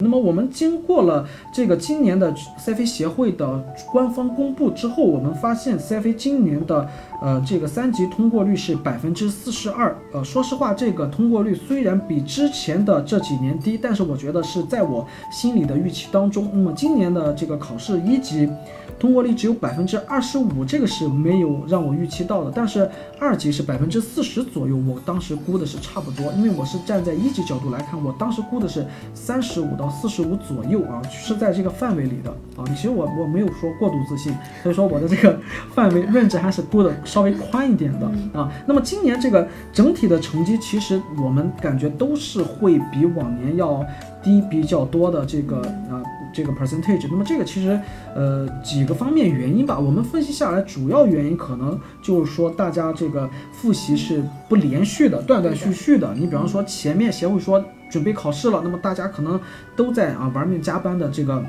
那么我们经过了这个今年的 CFA 协会的官方公布之后，我们发现 CFA 今年的呃这个三级通过率是百分之四十二。呃，说实话，这个通过率虽然比之前的这几年低，但是我觉得是在我心里的预期当中。那么今年的这个考试一级。通过率只有百分之二十五，这个是没有让我预期到的。但是二级是百分之四十左右，我当时估的是差不多，因为我是站在一级角度来看，我当时估的是三十五到四十五左右啊，是在这个范围里的啊。其实我我没有说过度自信，所以说我的这个 范围认知还是估的稍微宽一点的啊。那么今年这个整体的成绩，其实我们感觉都是会比往年要低比较多的这个啊。这个 percentage，那么这个其实，呃，几个方面原因吧，我们分析下来，主要原因可能就是说，大家这个复习是不连续的，断断续续的。你比方说前面协会说准备考试了，那么大家可能都在啊玩命加班的这个。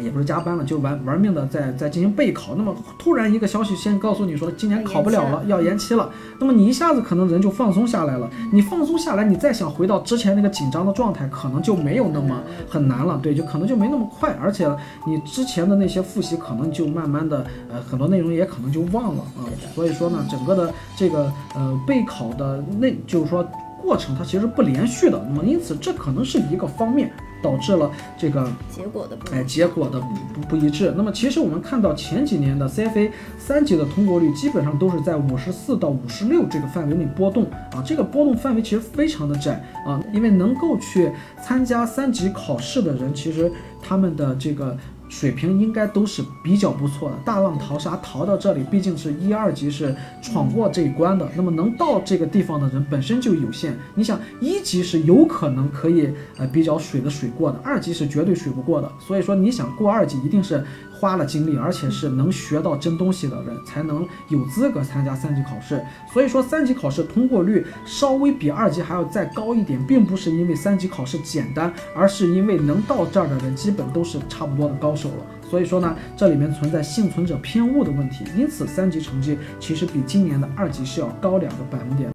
也不是加班了，就玩玩命的在在进行备考。那么突然一个消息先告诉你说今年考不了了，要延期了。那么你一下子可能人就放松下来了。你放松下来，你再想回到之前那个紧张的状态，可能就没有那么很难了。对，就可能就没那么快。而且你之前的那些复习，可能就慢慢的呃很多内容也可能就忘了啊。所以说呢，整个的这个呃备考的那就是说过程它其实不连续的。那么因此这可能是一个方面。导致了这个结果的哎，结果的不不一致。那么其实我们看到前几年的 CFA 三级的通过率基本上都是在五十四到五十六这个范围内波动啊，这个波动范围其实非常的窄啊，因为能够去参加三级考试的人，其实他们的这个。水平应该都是比较不错的，大浪淘沙淘到这里，毕竟是一二级是闯过这一关的，那么能到这个地方的人本身就有限。你想一级是有可能可以呃比较水的水过的，二级是绝对水不过的。所以说你想过二级，一定是。花了精力，而且是能学到真东西的人，才能有资格参加三级考试。所以说，三级考试通过率稍微比二级还要再高一点，并不是因为三级考试简单，而是因为能到这儿的人基本都是差不多的高手了。所以说呢，这里面存在幸存者偏误的问题，因此三级成绩其实比今年的二级是要高两个百分点。